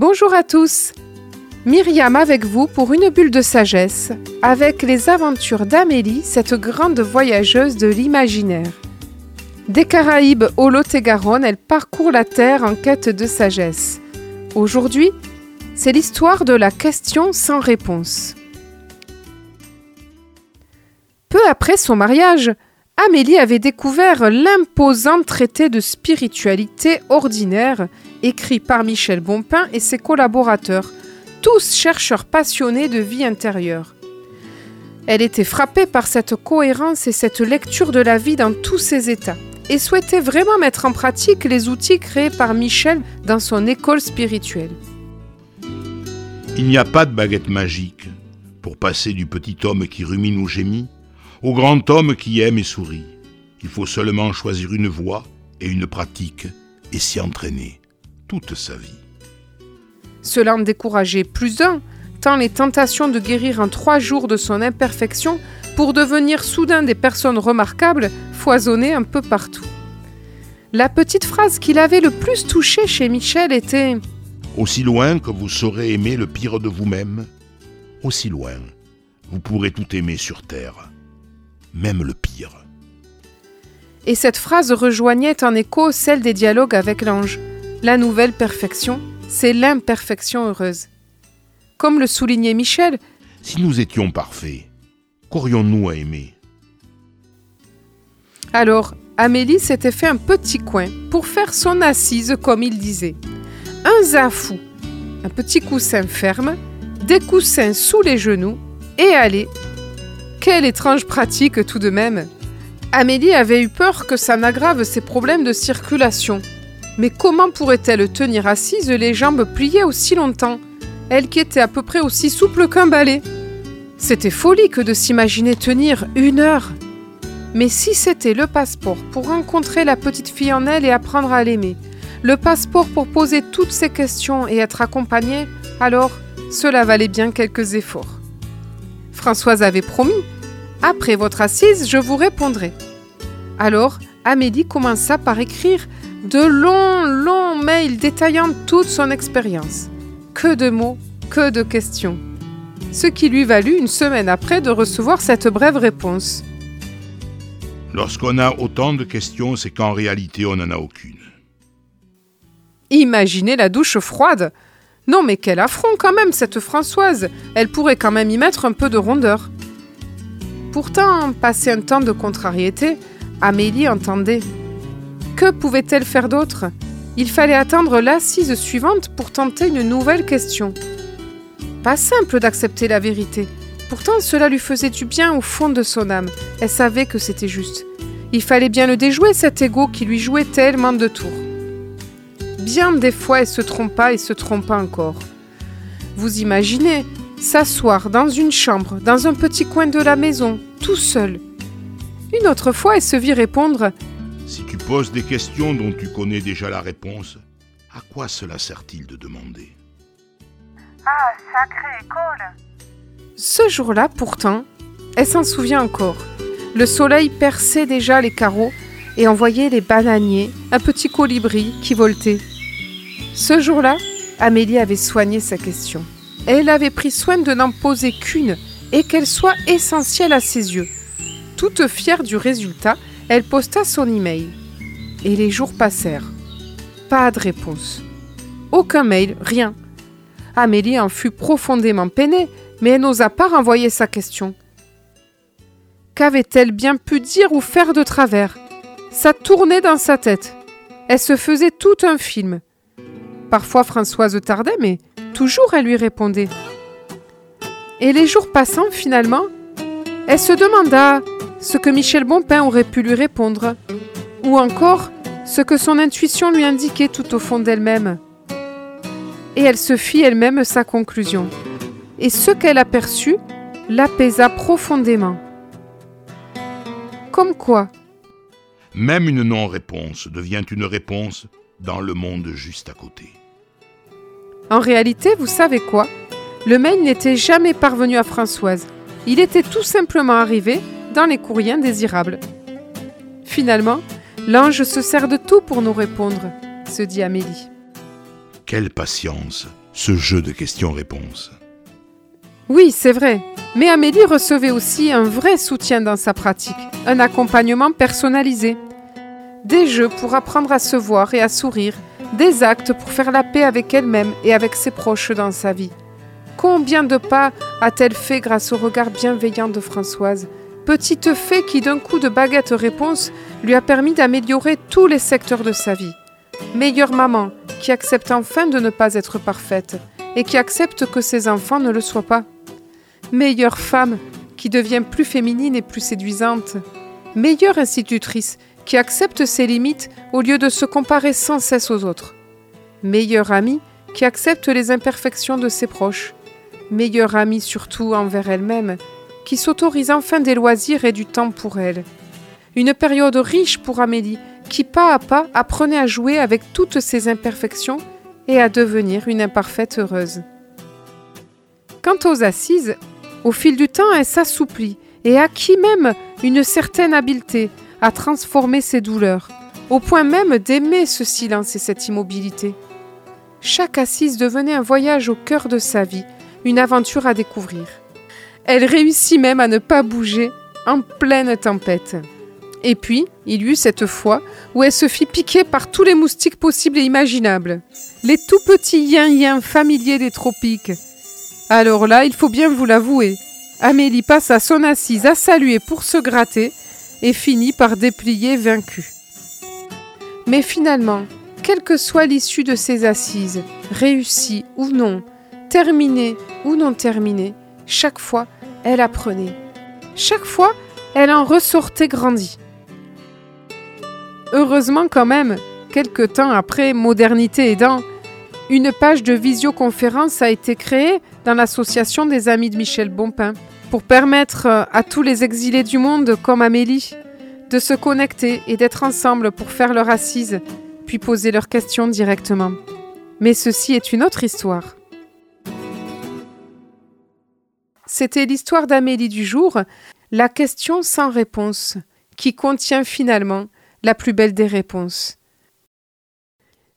Bonjour à tous Myriam avec vous pour une bulle de sagesse, avec les aventures d'Amélie, cette grande voyageuse de l'imaginaire. Des Caraïbes au Lot-et-Garonne, elle parcourt la Terre en quête de sagesse. Aujourd'hui, c'est l'histoire de la question sans réponse. Peu après son mariage, Amélie avait découvert l'imposant traité de spiritualité ordinaire écrit par Michel Bonpin et ses collaborateurs, tous chercheurs passionnés de vie intérieure. Elle était frappée par cette cohérence et cette lecture de la vie dans tous ses états, et souhaitait vraiment mettre en pratique les outils créés par Michel dans son école spirituelle. Il n'y a pas de baguette magique pour passer du petit homme qui rumine ou gémit au grand homme qui aime et sourit. Il faut seulement choisir une voie et une pratique et s'y entraîner toute sa vie. Cela en décourageait plus d'un, tant les tentations de guérir en trois jours de son imperfection pour devenir soudain des personnes remarquables foisonnaient un peu partout. La petite phrase qui l'avait le plus touché chez Michel était ⁇ Aussi loin que vous saurez aimer le pire de vous-même, aussi loin vous pourrez tout aimer sur Terre, même le pire. Et cette phrase rejoignait en écho celle des dialogues avec l'ange. La nouvelle perfection, c'est l'imperfection heureuse. Comme le soulignait Michel, Si nous étions parfaits, qu'aurions-nous à aimer? Alors Amélie s'était fait un petit coin pour faire son assise comme il disait. Un zafou, un petit coussin ferme, des coussins sous les genoux et aller. Quelle étrange pratique tout de même. Amélie avait eu peur que ça n'aggrave ses problèmes de circulation. Mais comment pourrait-elle tenir assise les jambes pliées aussi longtemps Elle qui était à peu près aussi souple qu'un balai? C'était folie que de s'imaginer tenir une heure. Mais si c'était le passeport pour rencontrer la petite fille en elle et apprendre à l'aimer, le passeport pour poser toutes ces questions et être accompagnée, alors cela valait bien quelques efforts. Françoise avait promis Après votre assise, je vous répondrai. Alors, Amélie commença par écrire de longs, longs mails détaillant toute son expérience. Que de mots, que de questions. Ce qui lui valut une semaine après de recevoir cette brève réponse. Lorsqu'on a autant de questions, c'est qu'en réalité, on n'en a aucune. Imaginez la douche froide. Non mais quel affront quand même cette Françoise. Elle pourrait quand même y mettre un peu de rondeur. Pourtant, passé un temps de contrariété, Amélie entendait. Que pouvait-elle faire d'autre? Il fallait attendre l'assise suivante pour tenter une nouvelle question. Pas simple d'accepter la vérité. Pourtant, cela lui faisait du bien au fond de son âme. Elle savait que c'était juste. Il fallait bien le déjouer, cet ego qui lui jouait tellement de tours. Bien des fois, elle se trompa et se trompa encore. Vous imaginez s'asseoir dans une chambre, dans un petit coin de la maison, tout seul. Une autre fois, elle se vit répondre Si tu poses des questions dont tu connais déjà la réponse, à quoi cela sert-il de demander? Ah, sacrée école Ce jour-là, pourtant, elle s'en souvient encore? Le soleil perçait déjà les carreaux et envoyait les bananiers, un petit colibri qui voltait. Ce jour-là, Amélie avait soigné sa question. Elle avait pris soin de n'en poser qu'une et qu'elle soit essentielle à ses yeux. Toute fière du résultat, elle posta son email. Et les jours passèrent. Pas de réponse. Aucun mail, rien. Amélie en fut profondément peinée, mais elle n'osa pas renvoyer sa question. Qu'avait-elle bien pu dire ou faire de travers? Ça tournait dans sa tête. Elle se faisait tout un film. Parfois Françoise tardait, mais toujours elle lui répondait. Et les jours passant, finalement, elle se demanda ce que Michel Bonpin aurait pu lui répondre, ou encore ce que son intuition lui indiquait tout au fond d'elle-même. Et elle se fit elle-même sa conclusion. Et ce qu'elle aperçut l'apaisa profondément. Comme quoi, Même une non-réponse devient une réponse dans le monde juste à côté. En réalité, vous savez quoi? Le mail n'était jamais parvenu à Françoise. Il était tout simplement arrivé dans les courriers indésirables. Finalement, l'ange se sert de tout pour nous répondre, se dit Amélie. Quelle patience, ce jeu de questions-réponses. Oui, c'est vrai. Mais Amélie recevait aussi un vrai soutien dans sa pratique, un accompagnement personnalisé. Des jeux pour apprendre à se voir et à sourire, des actes pour faire la paix avec elle-même et avec ses proches dans sa vie. Combien de pas a-t-elle fait grâce au regard bienveillant de Françoise Petite fée qui d'un coup de baguette réponse lui a permis d'améliorer tous les secteurs de sa vie. Meilleure maman qui accepte enfin de ne pas être parfaite et qui accepte que ses enfants ne le soient pas. Meilleure femme qui devient plus féminine et plus séduisante. Meilleure institutrice qui accepte ses limites au lieu de se comparer sans cesse aux autres. Meilleure amie qui accepte les imperfections de ses proches. Meilleure amie surtout envers elle-même, qui s'autorise enfin des loisirs et du temps pour elle. Une période riche pour Amélie, qui pas à pas apprenait à jouer avec toutes ses imperfections et à devenir une imparfaite heureuse. Quant aux assises, au fil du temps, elle s'assouplit et acquit même une certaine habileté à transformer ses douleurs, au point même d'aimer ce silence et cette immobilité. Chaque assise devenait un voyage au cœur de sa vie, une aventure à découvrir. Elle réussit même à ne pas bouger en pleine tempête. Et puis, il y eut cette fois où elle se fit piquer par tous les moustiques possibles et imaginables, les tout petits yin-yin familiers des tropiques. Alors là, il faut bien vous l'avouer, Amélie passe à son assise à saluer pour se gratter et finit par déplier vaincue. Mais finalement, quelle que soit l'issue de ces assises, réussie ou non, terminée ou non terminée, chaque fois, elle apprenait. Chaque fois, elle en ressortait grandie. Heureusement quand même, quelque temps après, modernité aidant, une page de visioconférence a été créée dans l'association des amis de Michel Bompin pour permettre à tous les exilés du monde comme Amélie de se connecter et d'être ensemble pour faire leur assise, puis poser leurs questions directement. Mais ceci est une autre histoire. C'était l'histoire d'Amélie du jour, la question sans réponse, qui contient finalement la plus belle des réponses.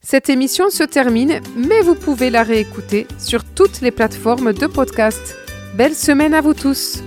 Cette émission se termine, mais vous pouvez la réécouter sur toutes les plateformes de podcast. Belle semaine à vous tous